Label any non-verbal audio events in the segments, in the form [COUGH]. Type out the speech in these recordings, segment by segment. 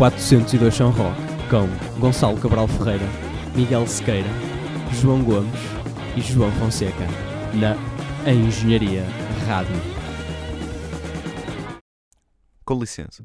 402 São Roque, com Gonçalo Cabral Ferreira, Miguel Sequeira, João Gomes e João Fonseca, na Engenharia Rádio. Com licença.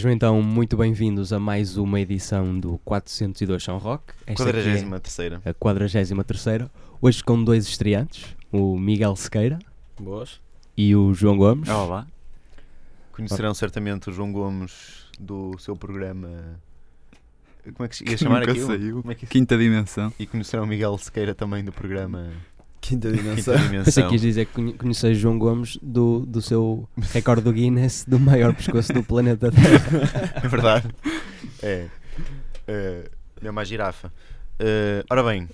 Sejam então muito bem-vindos a mais uma edição do 402 São Rock. Esta 43 é a 43 A 43 hoje com dois estreantes. o Miguel Sequeira Boas. e o João Gomes. Olá. Conhecerão certamente o João Gomes do seu programa. Como é que se ia chamar aquilo? saiu. Como é que... Quinta dimensão. E conhecerão o Miguel Sequeira também do programa Quinta Quinta dimensão. Pensei Dimensão. que quis dizer que conhe- conheces João Gomes do, do seu recorde do Guinness do maior pescoço do planeta Terra. [LAUGHS] É verdade. É. é é uma girafa. Eh, ora bem,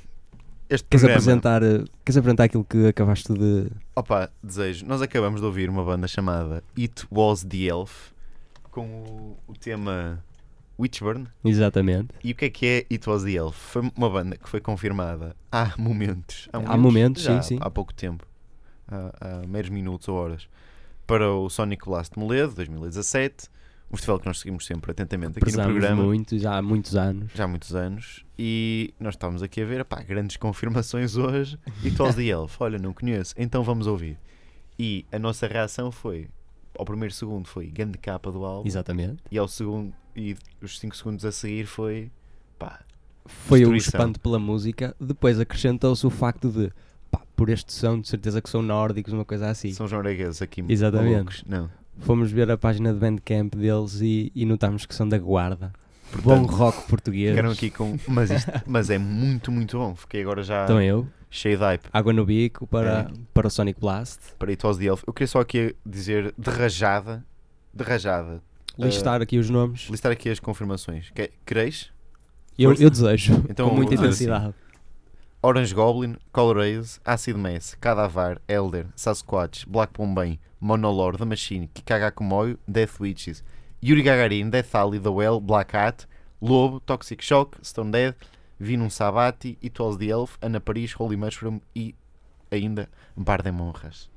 este Queres programa. apresentar, eh, queres apresentar aquilo que acabaste de. Opa, desejo. Nós acabamos de ouvir uma banda chamada It Was the Elf com o, o tema Witchburn. Exatamente. E o que é que é It Was the Elf? Foi uma banda que foi confirmada há momentos. Há momentos, já, sim, sim. Há pouco tempo. Há, há meros minutos ou horas. Para o Sonic Blast de Moledo, 2017. Um festival que nós seguimos sempre atentamente aqui no programa. muito, já há muitos anos. Já há muitos anos. E nós estávamos aqui a ver, pá, grandes [LAUGHS] confirmações hoje. It Was the Elf. Olha, não conheço. Então vamos ouvir. E a nossa reação foi... Ao primeiro segundo foi grande capa do álbum. Exatamente. E ao segundo... E os 5 segundos a seguir foi... Pá, Foi o Destruição. espanto pela música. Depois acrescentou-se o facto de, pá, por este som, de certeza que são nórdicos, uma coisa assim. São noruegueses aqui Exatamente. malucos. Não. Fomos ver a página de Bandcamp deles e, e notamos que são da Guarda. Bom Portanto, rock português. Ficaram aqui com... Mas, isto, mas é muito, muito bom. Fiquei agora já Também eu. Cheio de hype Água no bico para, É. para o Sonic Blast. para It Was the Elf. Eu queria só aqui dizer de rajada... De rajada. Listar aqui os nomes. Listar aqui as confirmações. Que- Quereis? Eu, força. eu desejo. [LAUGHS] Então com muita dizer intensidade. Orange Goblin, Colorase, Acid Mass, Cadavar, Elder, Sasquatch, Black Bombay, Monolord, The Machine, Kikagakumoyo, Death Witches, Yuri Gagarin, Death Alley, The Well, Black Hat, Lobo, Toxic Shock, Stone Dead, Vinum Sabati, It Was the Elf, Ana Paris, Holy Mushroom e ainda Bar de Monras.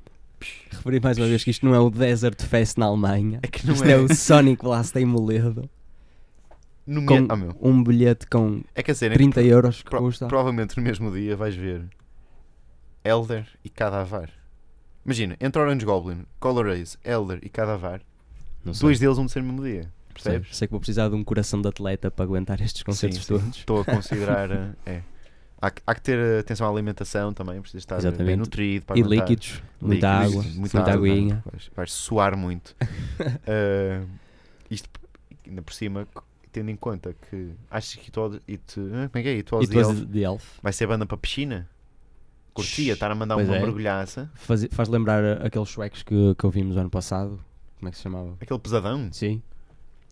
Referi mais uma vez que isto não é o Desert Fest na Alemanha. É que não Isto é, é o Sonic Blast em Moledo. no Com me... oh, um bilhete com É que a cena é que 30 euros que pro- custa. provavelmente no mesmo dia vais ver Elder e Cadavar. Imagina, entre Orange Goblin, Colorase, Elder e Cadavar, dois deles vão ser no mesmo dia. Sei, Percebes? sei que vou precisar de um coração de atleta para aguentar estes concertos Sim, sim. todos. Estou a [LAUGHS] considerar. eh, é. Há, que- há que ter atenção à alimentação também, precisa estar Exatamente. bem nutrido. Para E aguentar. líquidos, muita Líquidos, água, muita muita, água, aguinha. Vais, vais suar muito. [LAUGHS] Eh, isto, ainda por cima, tendo em conta que achas que it, was- it, eh, como é que é? It was E the Elf Elf. vai ser banda para piscina? Curtia, estar a mandar Pois uma é. mergulhaça. Faz, faz lembrar aqueles suecos que, que ouvimos ano passado. Como é que se chamava? Aquele pesadão? Sim,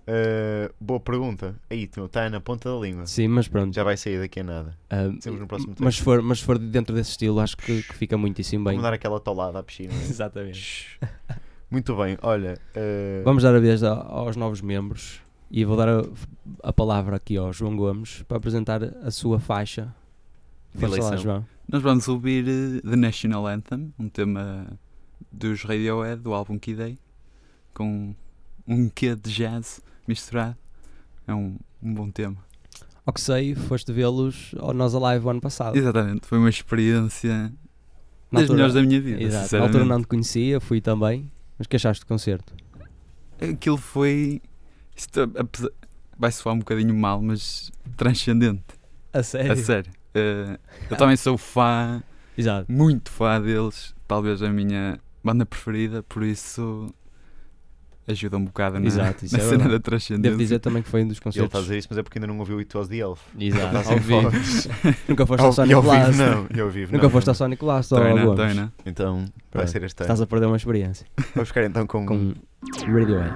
Eh, boa pergunta. Aí, está na ponta da língua. sim, mas pronto. Já vai sair daqui a nada. Sempre no próximo mas, se for, mas for dentro desse estilo, acho que, que fica muitíssimo bem. Vamos dar aquela tolada à piscina. [LAUGHS] Exatamente. Muito bem, olha. eh, Vamos dar a vez a- aos novos membros e vou dar a, a palavra aqui ao João Gomes para apresentar a sua faixa. de Força lá. João. Nós vamos ouvir eh, The National Anthem, um tema dos Radiohead, do álbum Key Day, com um quê de jazz misturado. É um, um bom tema. Ao que sei, foste vê-los ao Nós Alive o ano passado. Exatamente, foi uma experiência Na das altura- melhores da minha vida. Exato. Na altura não te conhecia, fui também. Mas que achaste do concerto? Aquilo foi. Isto, apesar- vai soar um bocadinho mal, mas transcendente. A sério? A sério. Eh, eu também sou fã, Exato. muito fã deles. Talvez a minha banda preferida, por isso ajuda um bocado na, Exato, na é cena verdade. da transcendência. Devo dizer também que foi um dos E ele está a concertos. dizer isso, mas é porque ainda não ouviu It Was the Elf. Exato. Está Ao vivo. [LAUGHS] Nunca foste Ao- Sonic Blast. não. E ao vivo Nunca não. foste ao Sonic Blast ou também não. Então vai Pronto. ser este ano. Estás a perder uma experiência. Vamos ficar então com, Com Radiohead.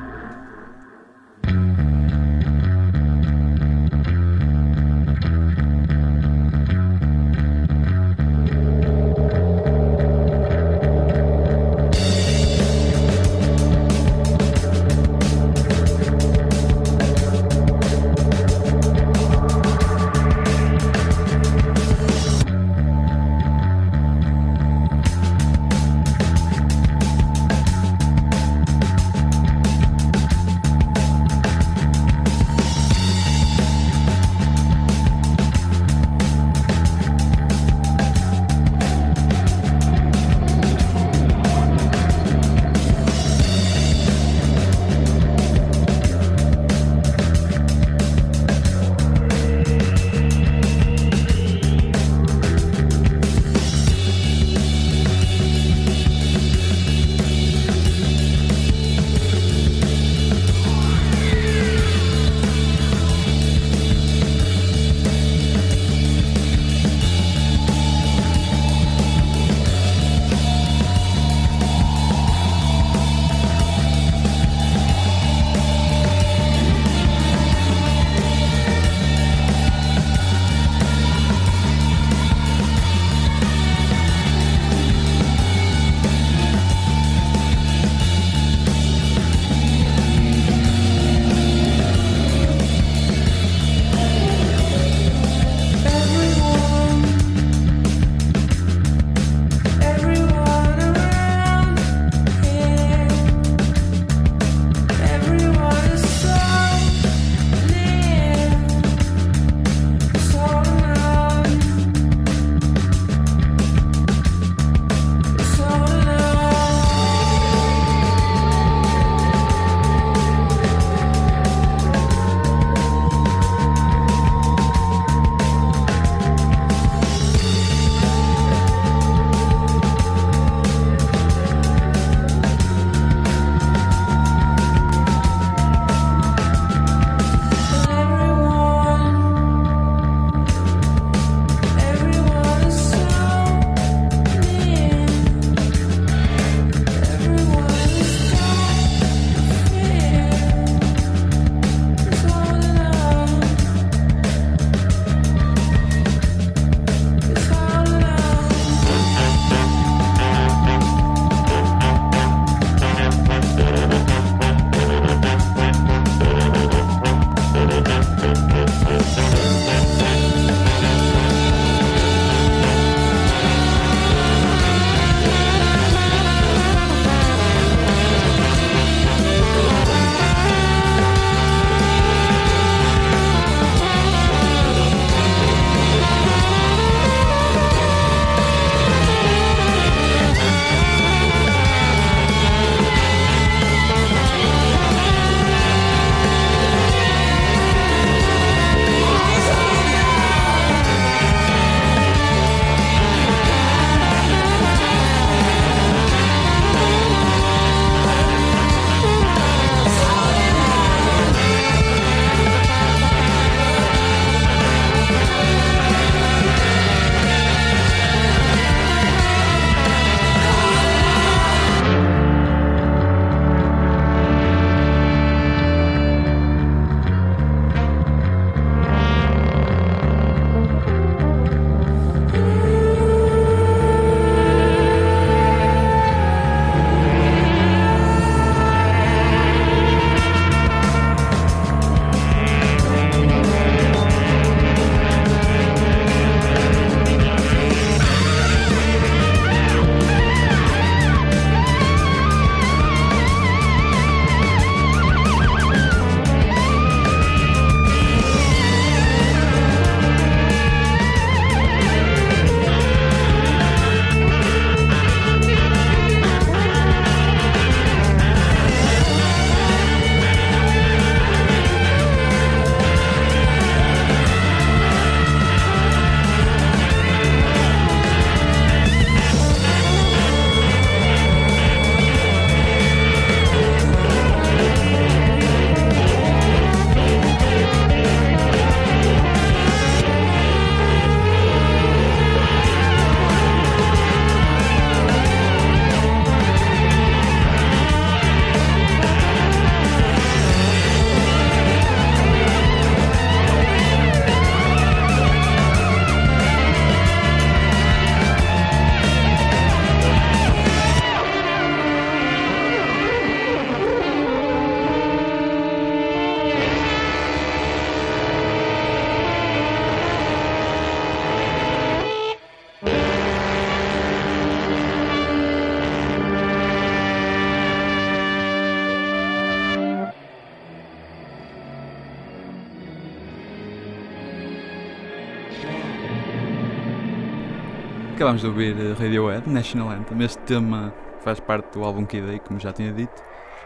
Acabámos de ouvir eh, Radiohead, National Anthem. Este tema faz parte do álbum Kid A, como já tinha dito.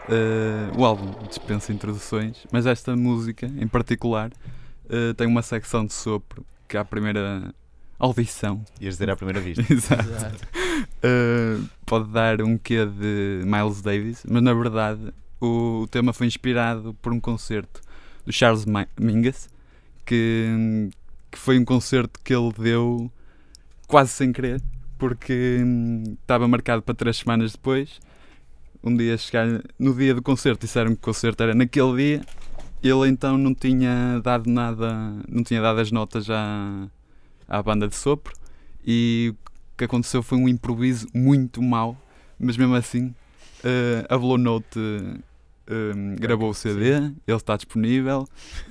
Eh, o álbum dispensa introduções, mas esta música em particular eh, tem uma secção de sopro que à primeira audição Ias dizer à primeira vista. [LAUGHS] Exato. Uh, pode dar um quê de Miles Davis, mas na verdade o, o tema foi inspirado por um concerto do Charles Mi- Mingus, que, que foi um concerto que ele deu quase sem querer, porque hum, estava marcado para três semanas depois. Um dia chegar no dia do concerto disseram que o concerto era naquele dia. Ele então não tinha dado nada, não tinha dado as notas à, à banda de sopro e o que aconteceu foi um improviso muito mau, mas mesmo assim eh, a Blue Note eh, gravou o CD, ele está disponível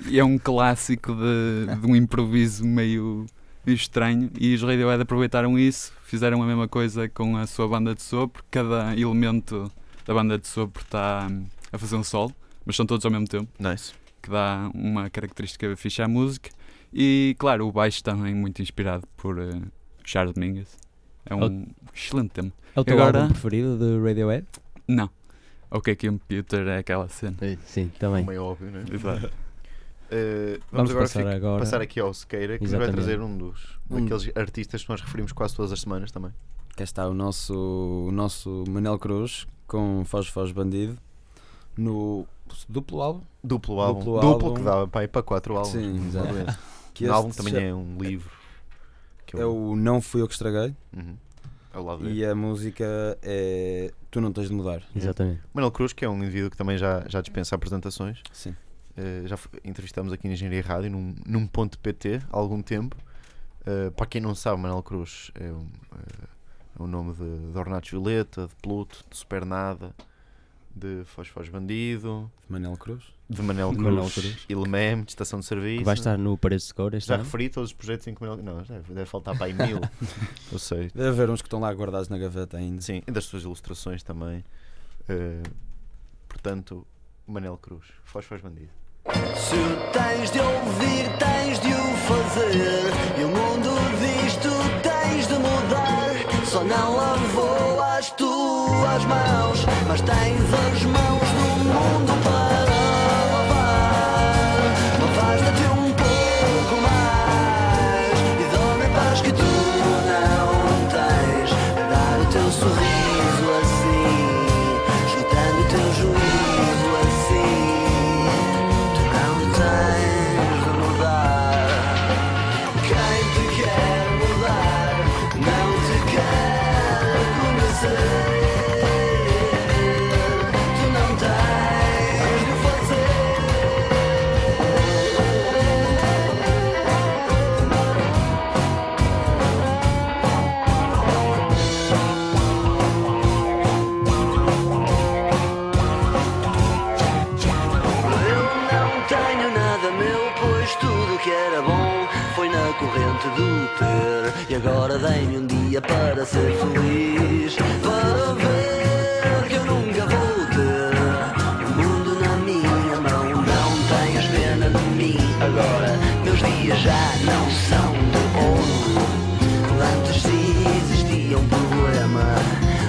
e é um clássico de, de um improviso meio estranho e os Radiohead aproveitaram isso, fizeram a mesma coisa com a sua banda de sopro, cada elemento da banda de sopro está hum, a fazer um solo, mas são todos ao mesmo tempo Nice. que dá uma característica fixa à música. E claro, o baixo também muito inspirado por eh, Charles Mingus. É um excelente tema. É o teu Agora- álbum preferido de Radiohead? Não. Ok, Computer é aquela cena. Sim, também. Como é óbvio, não é? Exato. [LAUGHS] Uh, vamos, Vamos agora passar fi- agora. passar aqui ao Sequeira, que nos vai trazer um dos Um- daqueles artistas que nós referimos quase todas as semanas também. Cá está o nosso, o nosso Manel Cruz com Foz Foz Bandido no duplo álbum. Duplo álbum. Duplo Duplo, álbum. que dava para ir para quatro álbuns. Sim, exatamente. [LAUGHS] Que Um este álbum também cha- é um livro. Que é eu- o Não Fui Eu Que Estraguei Uhum. Ao lado dele. e a música é Tu Não Tens de Mudar. Exatamente. Manuel Cruz, que é um indivíduo que também já, já dispensa apresentações. Sim. Uh, já entrevistamos aqui na Engenharia Rádio, num, num ponto PT, há algum tempo. Uh, para quem não sabe, Manuel Cruz é, um, uh, é o nome de, de Ornatos Violeta, de Pluto, de Supernada, de Foz Foz Bandido, Manel Cruz. de Manel De Cruz, Manel Cruz. Ilemem, de Estação de Serviço. Que vai estar no Paredes de Cor Já ano. referi todos os projetos em que Manuel. Não, deve, deve faltar para aí mil. [LAUGHS] Eu sei. Deve haver uns que estão lá guardados na gaveta ainda. Sim, e das suas ilustrações também. Uh, portanto, Manel Cruz, Foz Foz Bandido. Se tens de ouvir, tens de o fazer. E o mundo visto tens de mudar. Só não lavou as tuas mãos, mas tens as mãos do mundo agora dei-me um dia para ser feliz, para ver que eu nunca vou ter. O mundo na minha mão, não tenhas pena de mim. Agora meus dias já não são de ouro. Antes sim existia um problema.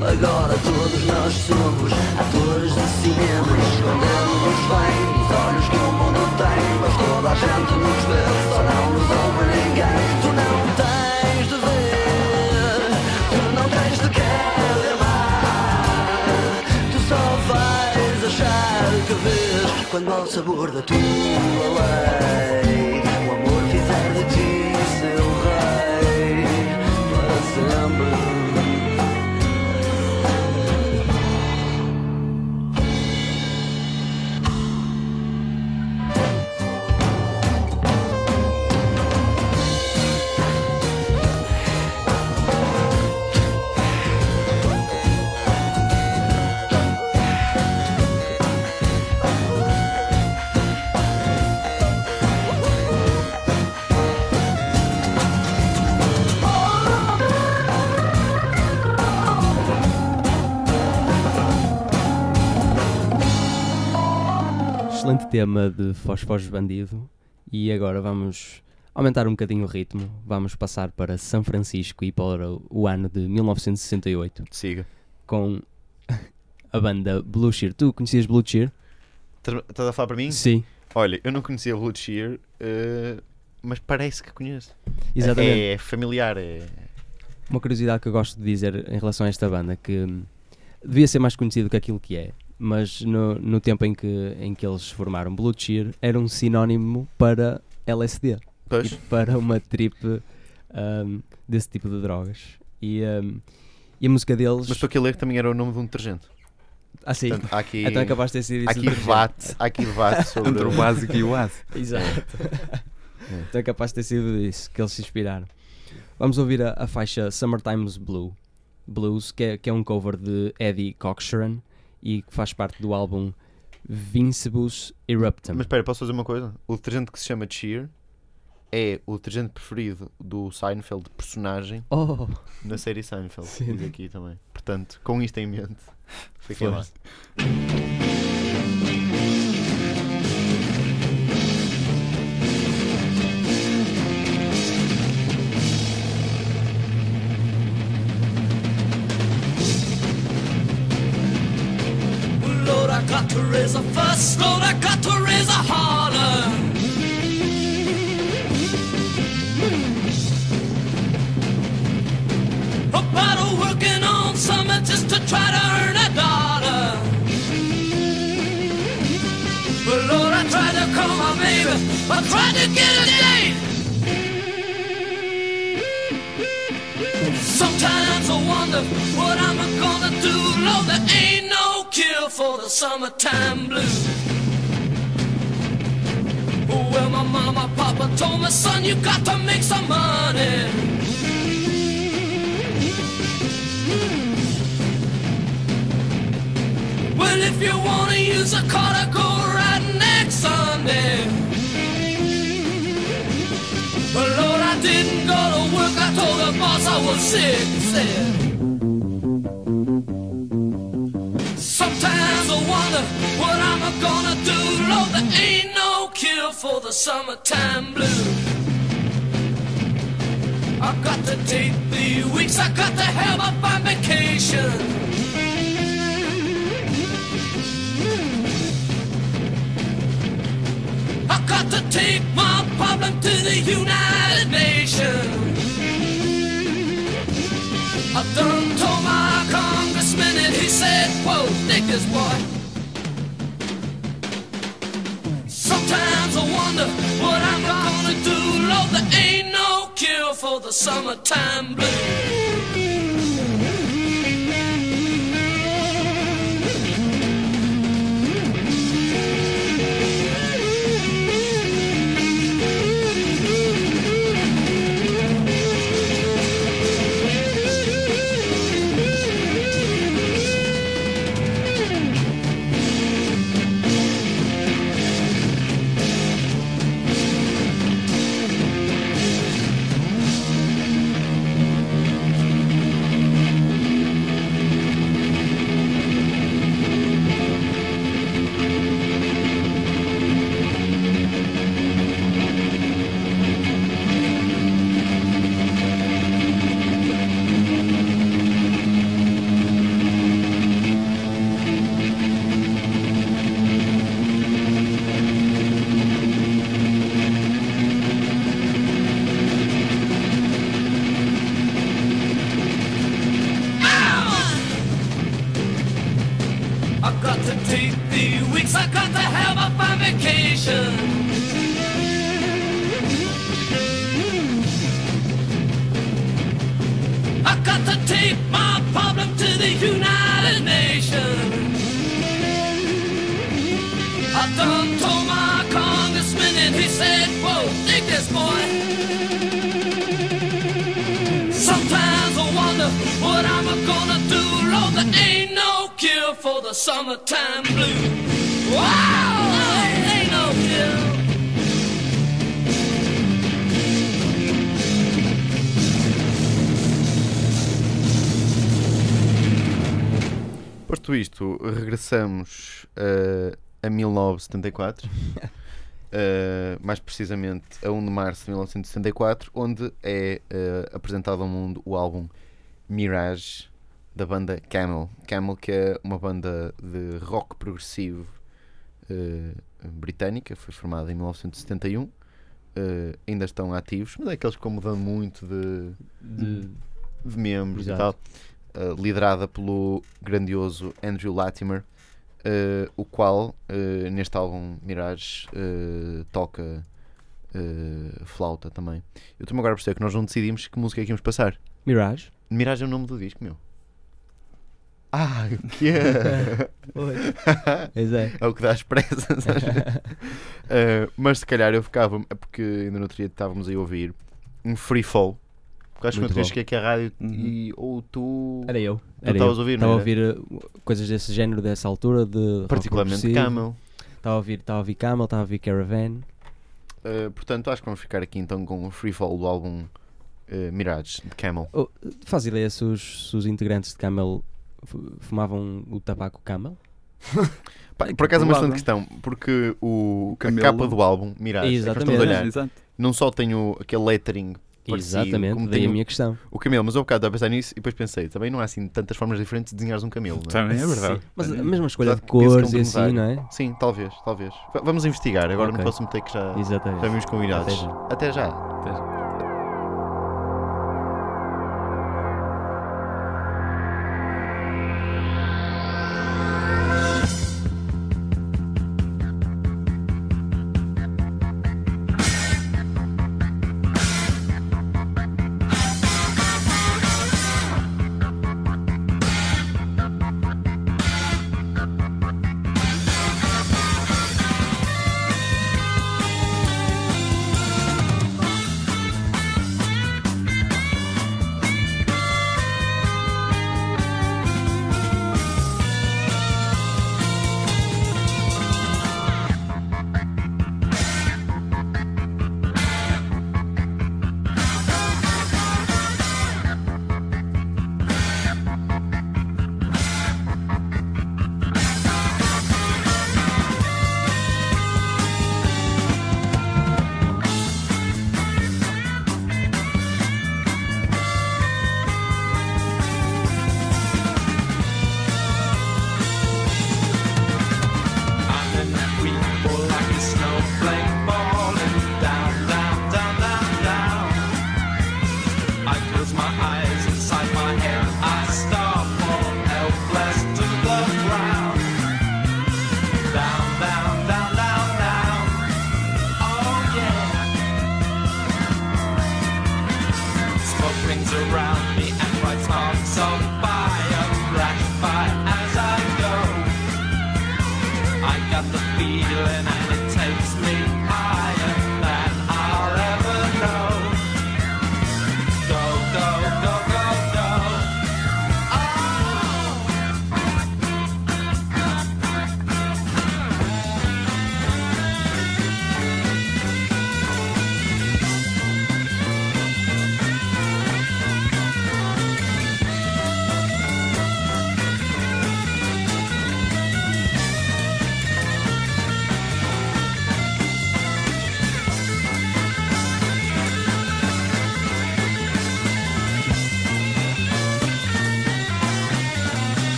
Agora todos nós somos atores de cinema escondemos bem os olhos que o mundo tem. Mas toda a gente nos vê, ao sabor da tua lei tema de Foz Bandido. E agora vamos aumentar um bocadinho o ritmo, vamos passar para São Francisco e para o ano de 1968 Siga. com a banda Blue Cheer. Tu conhecias Blue Cheer? Estás a falar para mim? Sim, Olha, eu não conhecia Blue Cheer, eh, mas parece que conheço. exatamente. É, é familiar, é. Uma curiosidade que eu gosto de dizer em relação a esta banda que devia ser mais conhecido que aquilo que é, mas no, no tempo em que, em que eles formaram Blue Cheer era um sinónimo para LSD e Pois, para uma trip hum, desse tipo de drogas. E, hum, e a música deles. mas estou aqui a ler que também era o nome de um detergente. Ah, sim. Portanto, há aqui, Então é capaz de ter sido aqui debate, há aqui debate [LAUGHS] sobre. Entre o básico e o ácido. [LAUGHS] Exato. então é capaz de ter sido isso que eles se inspiraram. Vamos ouvir a, a faixa Summertime's Blue, Blues, que é, que é um cover de Eddie Cochran e que faz parte do álbum Vincebus Eruptum. Mas espera, posso fazer uma coisa? O detergente que se chama Cheer é o detergente preferido do Seinfeld, personagem, Oh, na série Seinfeld. Sim. Diz aqui também. Portanto, com isto em mente, fiquei lá. Força. Lord, I got to raise a fuss. For the summertime blues. Well, my mama, papa told me, son, you got to make some money. Well, if you wanna use a car to go riding next Sunday. But Lord, I didn't go to work. I told the boss I was sick. Said. Wonder what I'm gonna do. Lord, there ain't no cure for the summertime blues. I got to take the weeks. I got to have up on vacation. I got to take my problem to the United Nations. I done told my congressman and he said, whoa, this boy. Summertime blues. Summertime blues. Wow. Posto isto, regressamos eh, a 1974 uh, [LAUGHS] mais precisamente a 1 de março de 1964, onde é uh, apresentado ao mundo o álbum Mirage da banda Camel. Camel, que é uma banda de rock progressivo uh, britânica, foi formada em 1971. Uh, ainda estão ativos, mas é aqueles que vão mudando muito de, De- de membros Exato. e tal, uh, liderada pelo grandioso Andrew Latimer, o qual neste álbum Mirage toca flauta também. Eu estou-me agora a perceber que nós não decidimos que música é que íamos passar. Mirage. Mirage é o nome do disco, meu. Ah, o que é? [LAUGHS] Pois é. é o que dá as pressas. Uh, [LAUGHS] mas se calhar eu ficava, é porque ainda no outro dia estávamos aí a ouvir um free fall. Porque acho que Muito não te bom. cheguei aqui a rádio Uhum. e ou tu. Era eu. Tu estavas eu. a ouvir, Estava a ouvir uh, coisas desse género, dessa altura, de particularmente. Camel. Estava a ouvir, estava a ouvir Camel, estava a ouvir Caravan. Uh, portanto, acho que vamos ficar aqui então com o free fall do álbum uh, Mirage de Camel. Oh, faz ideia se os, se os integrantes de Camel fumavam o tabaco Camel? [LAUGHS] Pá, É por acaso é uma excelente questão, porque o, a Camelo. capa do álbum Mirage, é Exatamente. estamos a olhar, Exato. não só tem o, aquele lettering parecido, Exatamente, como daí tem a o- minha questão. o camelo, mas eu há bocado estava a pensar nisso e depois pensei, também não há assim tantas formas diferentes de desenhares um camelo. não é? Também é verdade. Sim, Mas a mesma escolha de Apesar de cores é um e assim, não é? Sim, talvez, talvez. Va- Vamos investigar, agora Ok. no próximo take já, Exatamente. já vimos combinados. Até já. Até já. I'm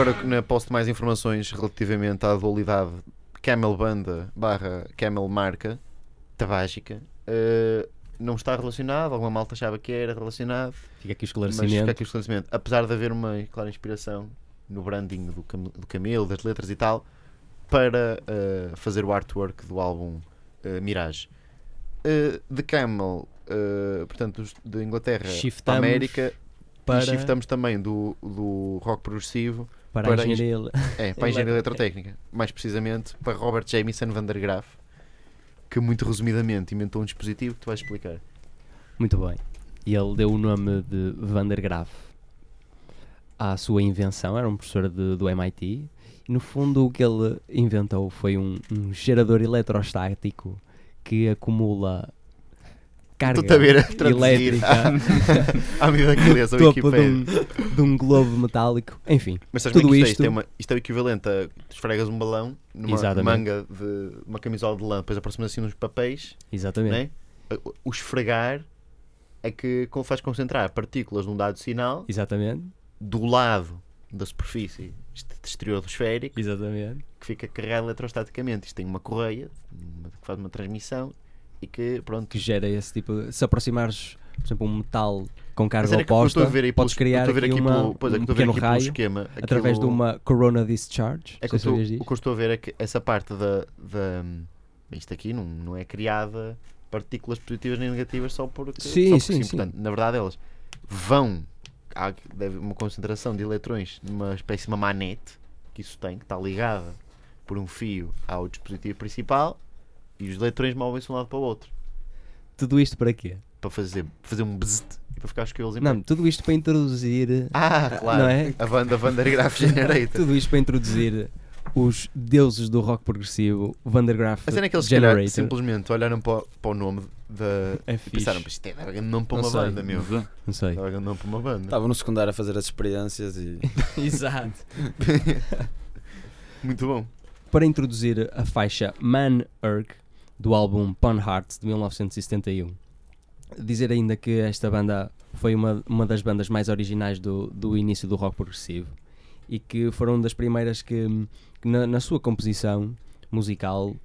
agora que na posto mais informações relativamente à dualidade Camel Banda barra Camel Marca tabágica eh, não está relacionado, alguma malta achava que era relacionado, Fica aqui o mas fica esclarecimento. aqui o esclarecimento. Apesar de haver uma clara inspiração no branding do, cam do Camelo, das letras e tal, para eh, fazer o artwork do álbum eh, Mirage. Eh, de Camel, portanto, de Inglaterra para Shiftamos América, para, e shiftamos também do, do rock progressivo para, para a engenharia. é, [LAUGHS] para a engenharia eletrotécnica. Mais precisamente para Robert Jamieson van der Graaf, que muito resumidamente inventou um dispositivo que tu vais explicar. Muito bem. E ele deu o nome de Van der Graaf à sua invenção, era um professor de- do MIT. E no fundo, o que ele inventou foi um, um gerador eletrostático que acumula carga a [LAUGHS] elétrica à, [LAUGHS] à medida que lês a [LAUGHS] topo de um, de um globo metálico. Enfim, Mas sabes tudo bem que isto, isto- é, isto, é uma- isto é o equivalente a esfregas um balão numa Exatamente. manga de uma camisola de lã, depois aproximas assim uns papéis, exatamente. né? O- o esfregar é que faz concentrar partículas num dado sinal Exatamente. do lado da superfície exterior do esférico Exatamente. que fica carregado eletrostaticamente. Isto tem uma correia que faz uma transmissão e que, pronto, Que gera esse tipo. Se aproximares, por exemplo, um metal com carga oposta, aí podes criar aqui, aqui uma, pelo- pois é, que um pequeno aqui raio esquema. através de aquilo- uma corona discharge. É que estou- disto. o que eu estou a ver é que essa parte da. da isto aqui não, não é criada partículas positivas nem negativas só porque. Sim, só porque sim, sim. Portanto, na verdade, elas vão. Há uma concentração de eletrões numa espécie de uma manete que isso tem, que está ligada por um fio ao dispositivo principal e os eletrões movem-se de um lado para o outro Tudo isto para quê? para fazer, fazer um bzzzt e para ficar os cabelos em Não, pé. tudo isto para introduzir. Ah, claro. Não é? A banda Van der Graaf [LAUGHS] Generator. Tudo isto para introduzir os deuses do rock progressivo, Vandergraaf A cena é que eles calhar, Generator. simplesmente olharam para, o- para o nome da. É e pensaram, "Pá, isto é grande nome para uma banda, meu. Não sei. Estava grande nome para uma banda. Estava no secundário a fazer as experiências e [LAUGHS] Exato. [LAUGHS] Muito bom. Para introduzir a faixa Man Urk do álbum Pun Hearts de 1971. Dizer ainda que esta banda foi uma, uma das bandas mais originais do, do início do rock progressivo e que foram das primeiras que, que na, na sua composição musical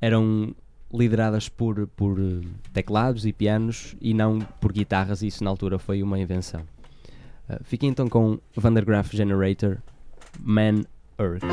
eram lideradas por, por eh, teclados e pianos e não por guitarras, e isso na altura foi uma invenção. Uh, fiquem então com Vandergraaf Generator Man Urk.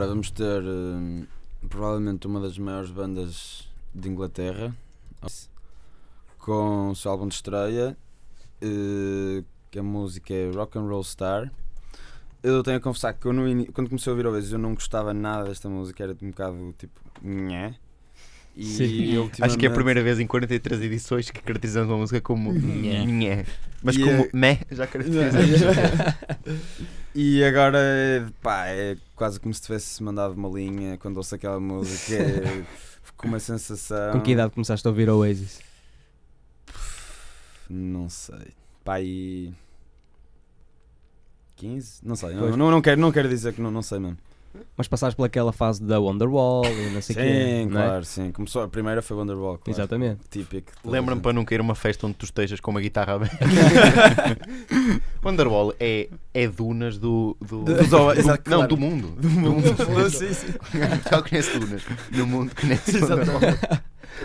Agora vamos ter hum, provavelmente uma das maiores bandas de Inglaterra com o seu álbum de estreia, eh, que a música é Rock and Roll Star. Eu tenho a confessar que eu quando comecei a ouvir Oasis eu não gostava nada desta música, era um bocado tipo nhé. E Sim. Acho que é a primeira vez em 43 edições que caracterizamos uma música como nhé. Mas E como é- meh [LAUGHS] já caracterizamos. E agora, pá, é quase como se tivesse mandado uma linha quando ouço aquela música. É, [LAUGHS] com uma sensação. Com que idade começaste a ouvir Oasis? Não sei. Pá, e. 15? Não sei. Não, não, não, quero, não quero dizer que não, não sei mesmo. Mas passaste pelaquela fase da Wonderwall e não sei o sim, quê. não é? claro, sim. Começou, a primeira foi Wonderwall. Claro. Exatamente. Típico. Lembra-me para nunca ir a uma festa onde tu estejas com uma guitarra aberta. [LAUGHS] Wonderwall é, é dunas do. do, Do- do- exato, não, claro. do mundo. Do mundo. [LAUGHS] sim, sim. Só conhece dunas. No mundo conhece Wonderwall.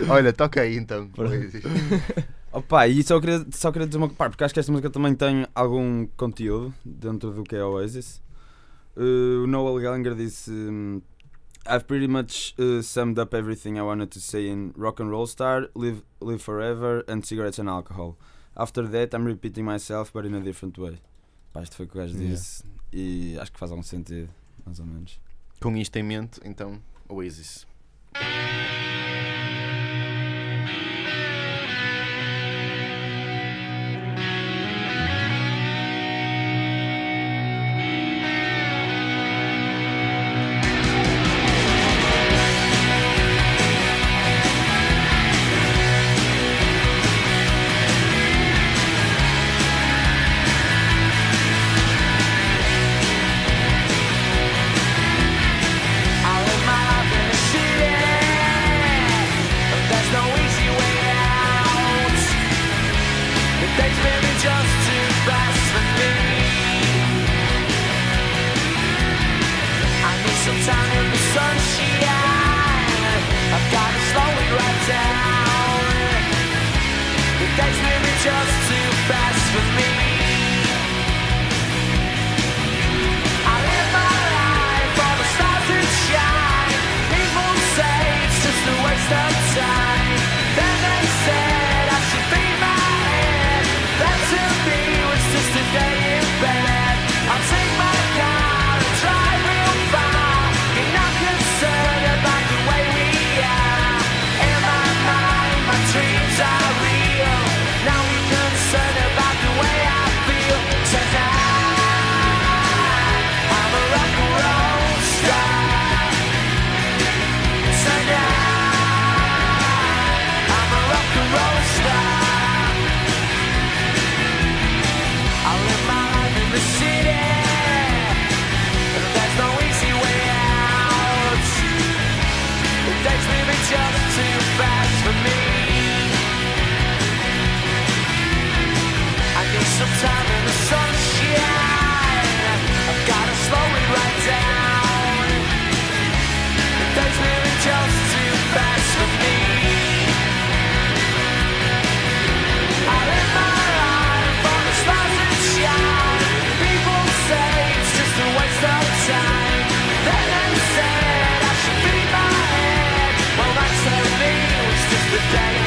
Olha, toca aí então. Oasis. [LAUGHS] Opa, e só queria, só queria dizer uma parte, porque acho que esta música também tem algum conteúdo dentro do que é Oasis. Uh, o Noel Gallagher disse: I've pretty much uh, summed up everything I wanted to say in Rock and Roll Star, Live, live Forever and Cigarettes and Alcohol. After that, I'm repeating myself, but in a different way. Pá, isto foi o que o gajo Yeah. disse e acho que faz algum sentido, mais ou menos. Com isto em mente, então, Oasis. just to the day.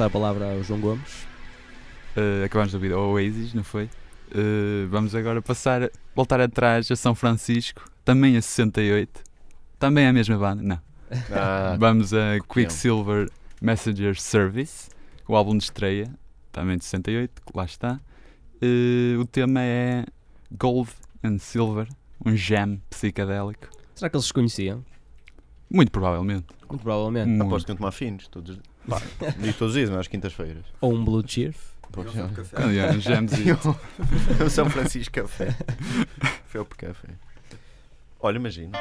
Passar a palavra ao João Gomes. Uh, acabamos de ouvir o Oasis, não foi? Uh, vamos agora passar, voltar atrás a São Francisco, também a 68. Também é a mesma banda? Não. [LAUGHS] Ah, Vamos a Quicksilver Messenger Service, o álbum de estreia, também de 68, que lá está. Uh, o tema é Gold and Silver, um jam psicadélico. Será que eles se conheciam? Muito provavelmente. Muito provavelmente. Muito. aposto que iam tomar finos. Todos, pá, [LAUGHS] digo todos os dias, mas às quintas-feiras. Ou um Blue Cheer. Pois, é. café. O [LAUGHS] [LAUGHS] São Francisco Café. Felp Café. Olha, imagina.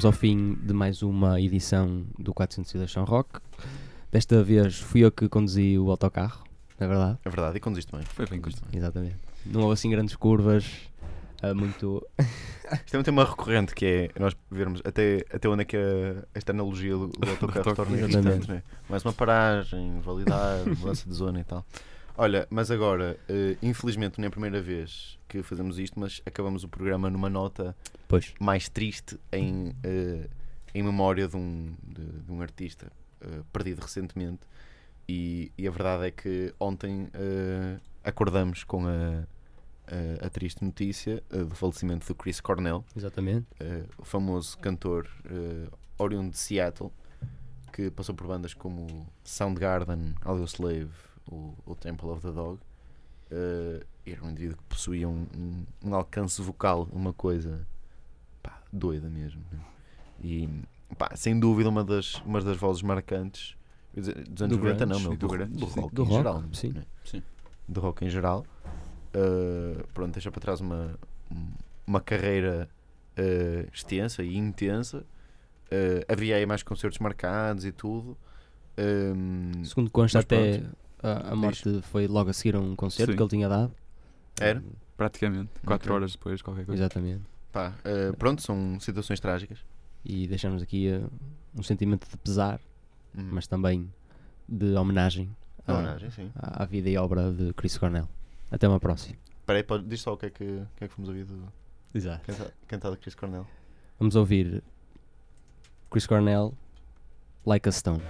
Chegamos ao fim de mais uma edição do 402 São Rock. Desta vez fui eu que conduzi o autocarro, não é verdade? É verdade, e conduziste bem. Foi bem Conduziste bem. Exatamente. Não houve assim grandes curvas, ah, muito. [LAUGHS] Isto é um tema recorrente que é nós vermos até, até onde é que a- esta analogia do, do [LAUGHS] autocarro torna irritante, não é? Mais uma paragem, validar, [LAUGHS] mudança de zona e tal. Olha, mas agora, eh, infelizmente não é a primeira vez que fazemos isto, mas acabamos o programa numa nota Pois. mais triste em, eh, em memória de um, de, de um artista eh, perdido recentemente. E, e a verdade é que ontem acordamos com a, a, a triste notícia do falecimento do Chris Cornell, Exatamente. o famoso cantor oriundo de Seattle, que passou por bandas como Soundgarden, Audioslave, o, o Temple of the Dog. Eh, era um indivíduo que possuía um, um, um alcance vocal, uma coisa pá, doida mesmo. E pá, sem dúvida uma das, uma das vozes marcantes dos anos Do 90, não, meu, do do, do sim. rock Do em rock, geral. sim. né? Sim. Do rock em geral. Uh, pronto, deixa para trás uma, uma carreira uh, extensa e intensa. Uh, havia aí mais concertos marcados e tudo. Um, Segundo consta, até pronto. A, a morte foi logo a seguir a um concerto Sim. que ele tinha dado. Era? Praticamente. 4 Ok. horas depois, qualquer coisa. Exatamente. pá, uh, pronto, são situações trágicas. E deixamos aqui ah, um sentimento de pesar, Hum. mas também de homenagem, à- homenagem, sim. à, à vida e obra de Chris Cornell. Até uma próxima. Espera aí, diz só o que é que, o que, é que fomos ouvir do Exato. canta- cantado de Chris Cornell. Vamos ouvir Chris Cornell, Like a Stone.